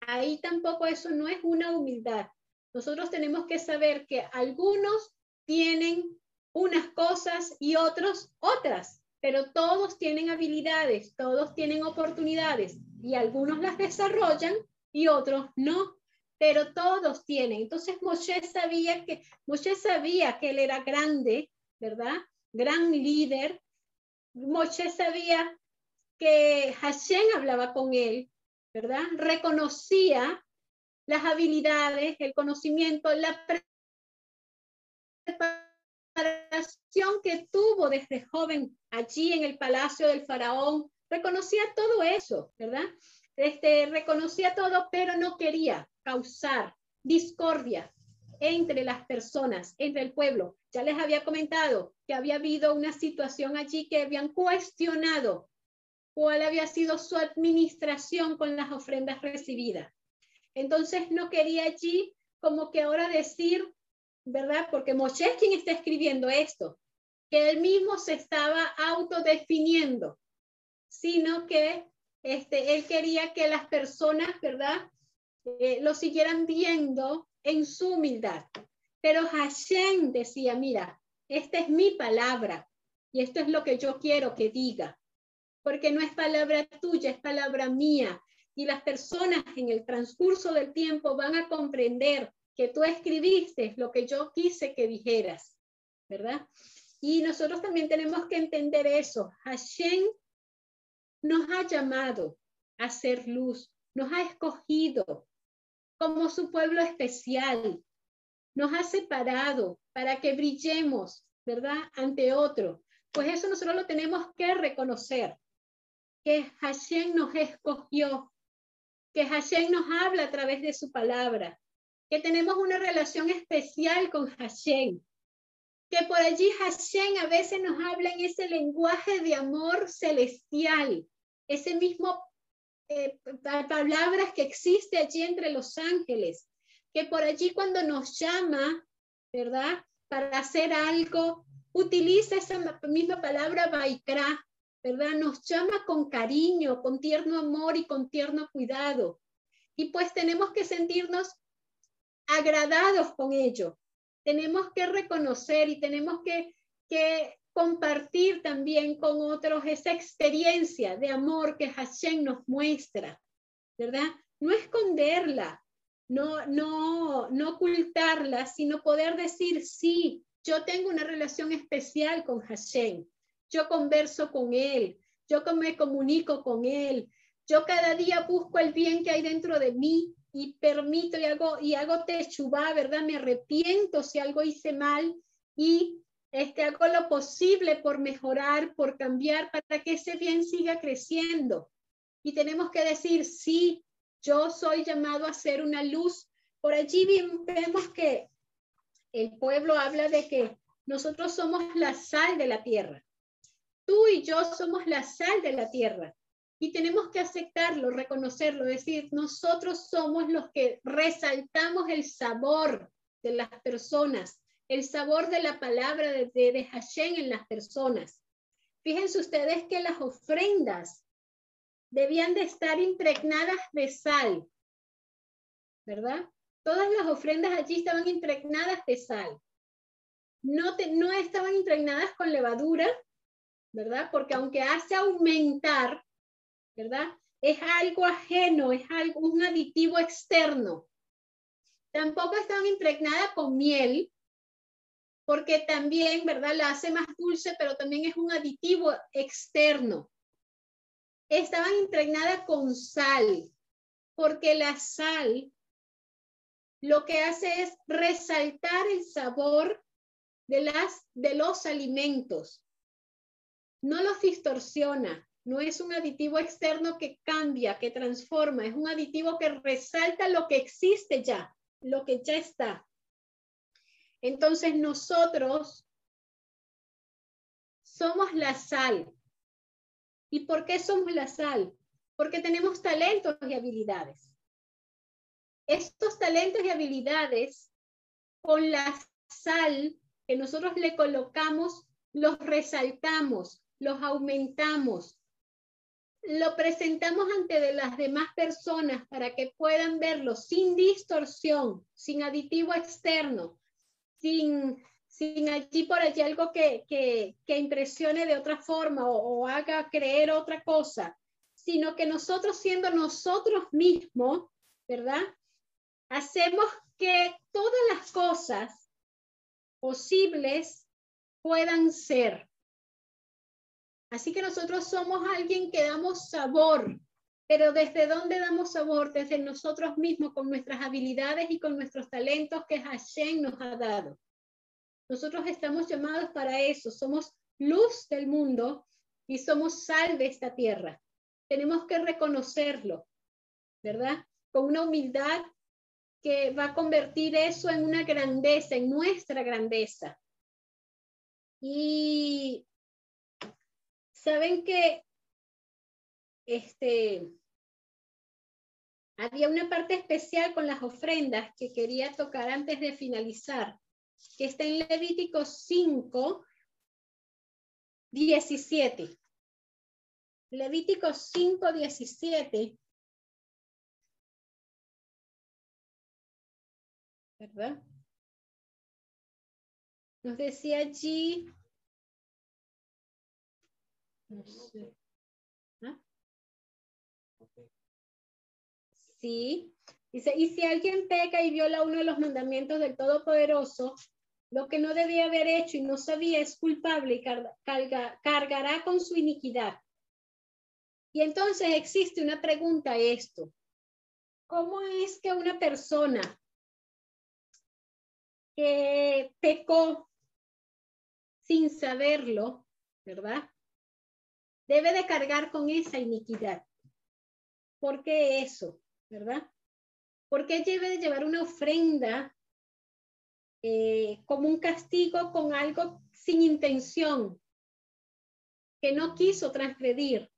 ahí tampoco eso no es una humildad, nosotros tenemos que saber que algunos tienen unas cosas y otros otras, pero todos tienen habilidades, todos tienen oportunidades y algunos las desarrollan y otros no, pero todos tienen. Entonces Moshe sabía que Moshe sabía que él era grande, ¿verdad? Gran líder. Moshe sabía que Hashem hablaba con él, ¿verdad? Reconocía las habilidades, el conocimiento, la preparación que tuvo desde joven allí en el palacio del faraón. Reconocía todo eso, ¿verdad? Este, reconocía todo, pero no quería causar discordia entre las personas, entre el pueblo. Ya les había comentado que había habido una situación allí que habían cuestionado cuál había sido su administración con las ofrendas recibidas. Entonces no quería allí como que ahora decir, ¿verdad? Porque Moshe es quien está escribiendo esto, que él mismo se estaba autodefiniendo, sino que este, él quería que las personas, ¿verdad? Eh, lo siguieran viendo en su humildad. Pero Hashem decía, mira, esta es mi palabra, y esto es lo que yo quiero que diga, porque no es palabra tuya, es palabra mía. Y las personas en el transcurso del tiempo van a comprender que tú escribiste lo que yo quise que dijeras, ¿verdad? Y nosotros también tenemos que entender eso. Hashem nos ha llamado a ser luz, nos ha escogido como su pueblo especial, nos ha separado para que brillemos, ¿verdad? Ante otro. Pues eso nosotros lo tenemos que reconocer, que Hashem nos escogió, que Hashem nos habla a través de su palabra, que tenemos una relación especial con Hashem, que por allí Hashem a veces nos habla en ese lenguaje de amor celestial, ese mismo eh, palabras que existe allí entre los ángeles, que por allí cuando nos llama, ¿verdad? Para hacer algo, utiliza esa misma palabra Vaikra, ¿verdad? Nos llama con cariño, con tierno amor y con tierno cuidado. Y pues tenemos que sentirnos agradados con ello. Tenemos que reconocer y tenemos que, que compartir también con otros esa experiencia de amor que Hashem nos muestra, ¿verdad? No esconderla, no, no, no ocultarla, sino poder decir, sí, yo tengo una relación especial con Hashem, yo converso con Él, yo me comunico con Él, yo cada día busco el bien que hay dentro de mí y permito y hago, y hago techubá, ¿verdad? Me arrepiento si algo hice mal y este, hago lo posible por mejorar, por cambiar, para que ese bien siga creciendo. Y tenemos que decir, sí, yo soy llamado a ser una luz. Por allí vemos que el pueblo habla de que nosotros somos la sal de la tierra. Tú y yo somos la sal de la tierra. Y tenemos que aceptarlo, reconocerlo, decir, nosotros somos los que resaltamos el sabor de las personas, el sabor de la palabra de, de, Hashem en las personas. Fíjense ustedes que las ofrendas debían de estar impregnadas de sal, ¿verdad? Todas las ofrendas allí estaban impregnadas de sal. No, no estaban impregnadas con levadura, ¿verdad? Porque aunque hace aumentar, ¿verdad? Es algo ajeno, es algo, un aditivo externo. Tampoco estaban impregnadas con miel, porque también, ¿verdad? La hace más dulce, pero también es un aditivo externo. Estaban impregnadas con sal, porque la sal lo que hace es resaltar el sabor de, las, de los alimentos. No los distorsiona, no es un aditivo externo que cambia, que transforma, es un aditivo que resalta lo que existe ya, lo que ya está. Entonces nosotros somos la sal. ¿Y por qué somos la sal? Porque tenemos talentos y habilidades. Estos talentos y habilidades, con la sal que nosotros le colocamos, los resaltamos, los aumentamos, lo presentamos ante de las demás personas para que puedan verlo sin distorsión, sin aditivo externo, sin, sin allí por allí algo que, que, impresione de otra forma o, o haga creer otra cosa, sino que nosotros siendo nosotros mismos, ¿verdad? Hacemos que todas las cosas posibles puedan ser. Así que nosotros somos alguien que damos sabor, pero ¿desde dónde damos sabor? Desde nosotros mismos, con nuestras habilidades y con nuestros talentos que Hashem nos ha dado. Nosotros estamos llamados para eso. Somos luz del mundo y somos sal de esta tierra. Tenemos que reconocerlo, ¿verdad? Con una humildad que va a convertir eso en una grandeza, en nuestra grandeza. Y saben que este, había una parte especial con las ofrendas que quería tocar antes de finalizar, que está en Levítico 5, 17. Levítico 5, 17. ¿Verdad? Nos decía allí ¿Ah? Sí. Dice, y si alguien peca y viola uno de los mandamientos del Todopoderoso, lo que no debía haber hecho y no sabía es culpable y cargará con su iniquidad. Y entonces existe una pregunta esto. ¿Cómo es que una persona que pecó sin saberlo, ¿verdad? Debe de cargar con esa iniquidad. ¿Por qué eso? ¿Verdad? Porque debe de llevar una ofrenda eh, como un castigo con algo sin intención, que no quiso transgredir,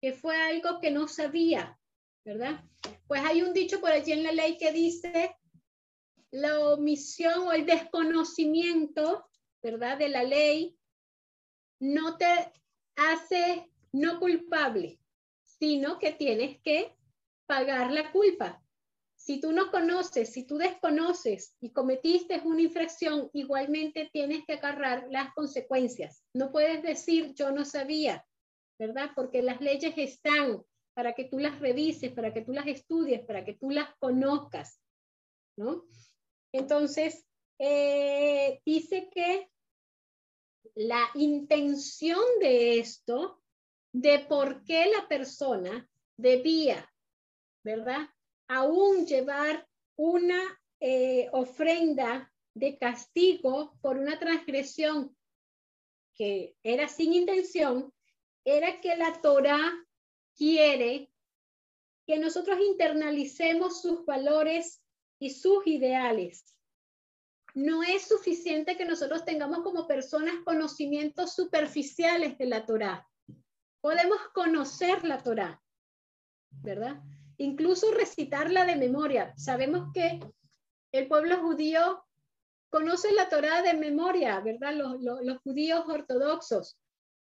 que fue algo que no sabía, ¿verdad? Pues hay un dicho por allí en la ley que dice la omisión o el desconocimiento, ¿verdad? De la ley no te hace no culpable, sino que tienes que pagar la culpa. Si tú no conoces, si tú desconoces y cometiste una infracción, igualmente tienes que agarrar las consecuencias. No puedes decir yo no sabía, ¿verdad? Porque las leyes están para que tú las revises, para que tú las estudies, para que tú las conozcas, ¿no? Entonces, eh, dice que la intención de esto, de por qué la persona debía, ¿verdad? Aún llevar una eh, ofrenda de castigo por una transgresión que era sin intención, era que la Torah quiere que nosotros internalicemos sus valores y sus ideales. No es suficiente que nosotros tengamos como personas conocimientos superficiales de la Torah. Podemos conocer la Torah, ¿verdad? Incluso recitarla de memoria. Sabemos que el pueblo judío conoce la Torah de memoria, ¿verdad? Los, judíos ortodoxos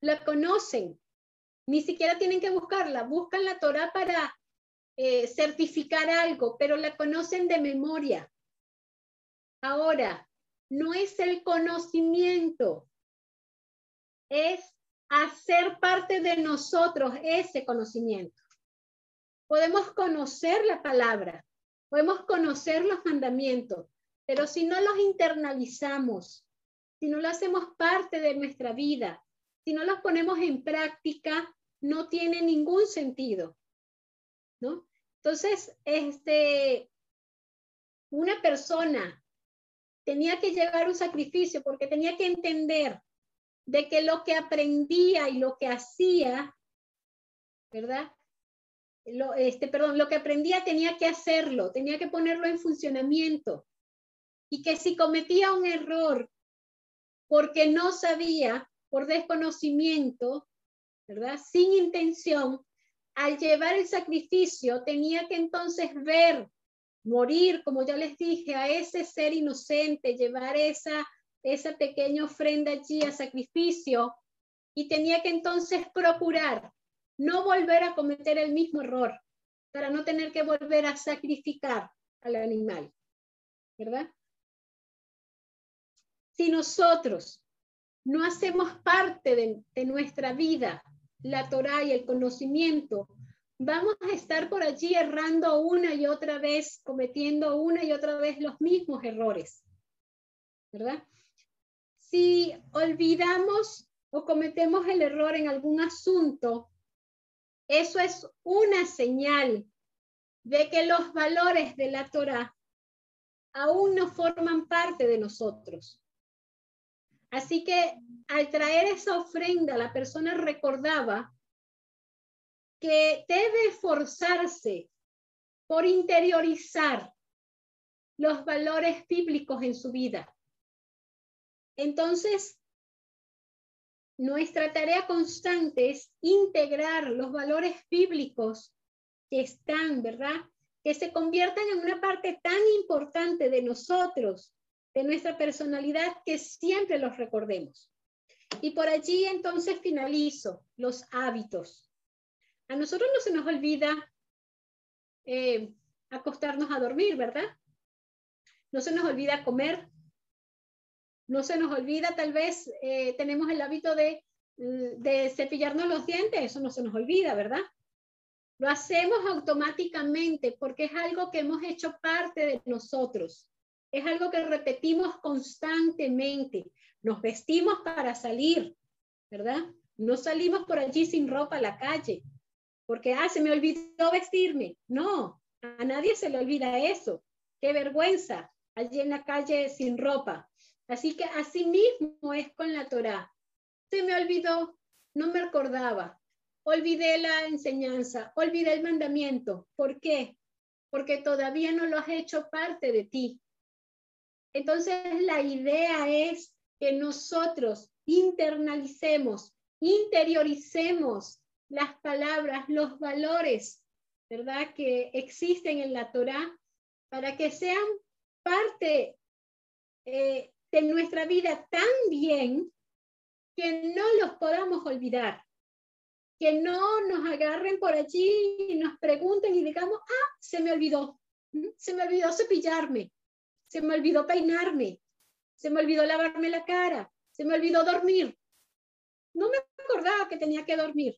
la conocen, ni siquiera tienen que buscarla, buscan la Torah para eh, certificar algo, pero la conocen de memoria. Ahora, no es el conocimiento, es hacer parte de nosotros ese conocimiento. Podemos conocer la palabra, podemos conocer los mandamientos, pero si no los internalizamos, si no lo hacemos parte de nuestra vida, si no los ponemos en práctica, no tiene ningún sentido, ¿no? Entonces, este, una persona tenía que llevar un sacrificio porque tenía que entender de que lo que aprendía y lo que hacía, ¿verdad? Lo, este, perdón, lo que aprendía tenía que hacerlo, tenía que ponerlo en funcionamiento. Y que si cometía un error porque no sabía, por desconocimiento, ¿verdad? Sin intención, al llevar el sacrificio tenía que entonces ver, morir, como ya les dije, a ese ser inocente, llevar esa, esa pequeña ofrenda allí a sacrificio y tenía que entonces procurar no volver a cometer el mismo error para no tener que volver a sacrificar al animal, ¿verdad? Si nosotros no hacemos parte de, nuestra vida la Torah y el conocimiento, vamos a estar por allí errando una y otra vez, cometiendo una y otra vez los mismos errores, ¿verdad? Si olvidamos o cometemos el error en algún asunto, eso es una señal de que los valores de la Torah aún no forman parte de nosotros. Así que al traer esa ofrenda, la persona recordaba que debe esforzarse por interiorizar los valores bíblicos en su vida. Entonces, nuestra tarea constante es integrar los valores bíblicos que están, ¿verdad? Que se conviertan en una parte tan importante de nosotros de nuestra personalidad que siempre los recordemos. Y por allí entonces finalizo los hábitos. A nosotros no se nos olvida eh, acostarnos a dormir, ¿verdad? No se nos olvida comer. No se nos olvida, tal vez eh, tenemos el hábito de de cepillarnos los dientes, eso no se nos olvida, ¿verdad? Lo hacemos automáticamente porque es algo que hemos hecho parte de nosotros. Es algo que repetimos constantemente. Nos vestimos para salir, ¿verdad? No salimos por allí sin ropa a la calle, porque, ah, se me olvidó vestirme. No, a nadie se le olvida eso. Qué vergüenza, allí en la calle sin ropa. Así que así mismo es con la Torá. Se me olvidó, no me recordaba olvidé la enseñanza, olvidé el mandamiento. ¿Por qué? Porque todavía no lo has hecho parte de ti. Entonces la idea es que nosotros internalicemos, interioricemos las palabras, los valores, ¿verdad? Que existen en la Torah para que sean parte eh, de nuestra vida tan bien que no los podamos olvidar que no nos agarren por allí y nos pregunten y digamos, ah, se me olvidó, se me olvidó cepillarme, se me olvidó peinarme, se me olvidó lavarme la cara, se me olvidó dormir. No me acordaba que tenía que dormir.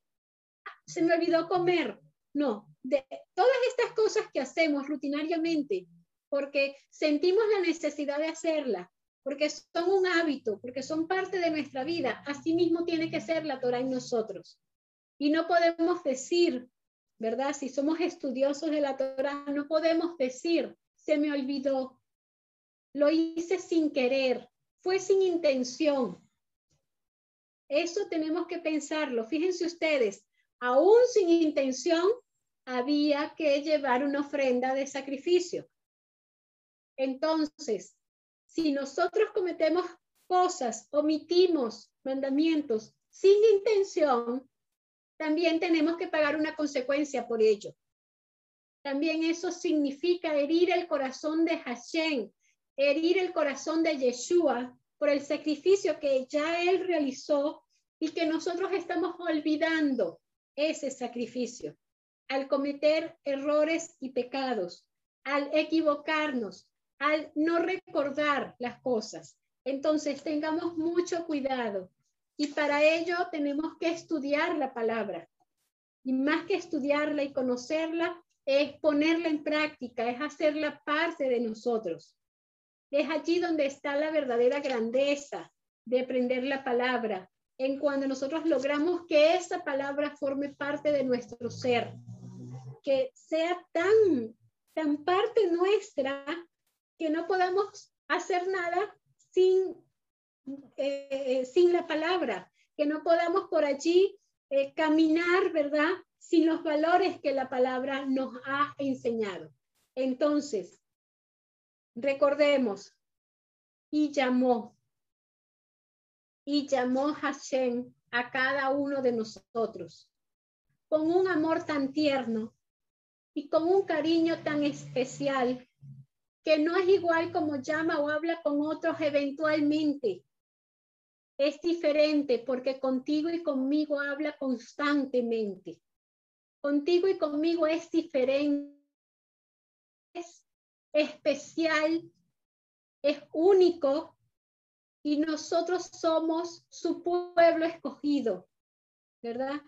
Se me olvidó comer. No, de todas estas cosas que hacemos rutinariamente, porque sentimos la necesidad de hacerla, porque son un hábito, porque son parte de nuestra vida, así mismo tiene que ser la Torah en nosotros. Y no podemos decir, ¿verdad? Si somos estudiosos de la Torah, no podemos decir, se me olvidó, lo hice sin querer, fue sin intención. Eso tenemos que pensarlo. Fíjense ustedes, aún sin intención, había que llevar una ofrenda de sacrificio. Entonces, si nosotros cometemos cosas, omitimos mandamientos sin intención, también tenemos que pagar una consecuencia por ello. También eso significa herir el corazón de Hashem, herir el corazón de Yeshua por el sacrificio que ya él realizó y que nosotros estamos olvidando ese sacrificio al cometer errores y pecados, al equivocarnos, al no recordar las cosas. Entonces tengamos mucho cuidado y para ello tenemos que estudiar la palabra. Y más que estudiarla y conocerla, es ponerla en práctica, es hacerla parte de nosotros. Es allí donde está la verdadera grandeza de aprender la palabra, en cuando nosotros logramos que esa palabra forme parte de nuestro ser, que sea tan, tan parte nuestra que no podamos hacer nada sin eh, sin la palabra, que no podamos por allí eh, caminar, ¿verdad? Sin los valores que la palabra nos ha enseñado. Entonces, recordemos, y llamó, y llamó Hashem a cada uno de nosotros con un amor tan tierno y con un cariño tan especial que no es igual como llama o habla con otros eventualmente, es diferente porque contigo y conmigo habla constantemente. Contigo y conmigo es diferente, es especial, es único y nosotros somos su pueblo escogido, ¿verdad?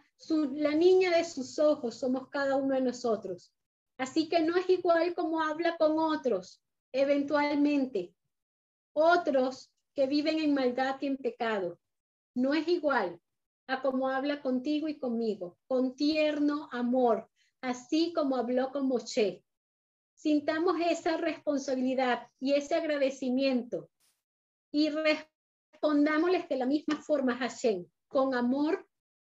la niña de sus ojos somos cada uno de nosotros. Así que no es igual como habla con otros, eventualmente. Otros que viven en maldad y en pecado. No es igual a como habla contigo y conmigo, con tierno amor, así como habló con Moshe. Sintamos esa responsabilidad y ese agradecimiento y respondámosles de la misma forma a Hashem, con amor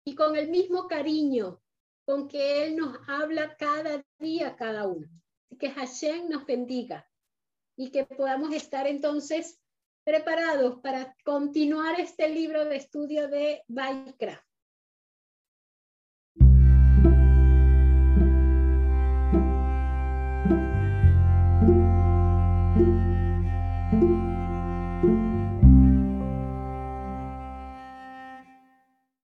y con el mismo cariño con que Él nos habla cada día, cada uno. que Hashem nos bendiga y que podamos estar entonces preparados para continuar este libro de estudio de Baikra.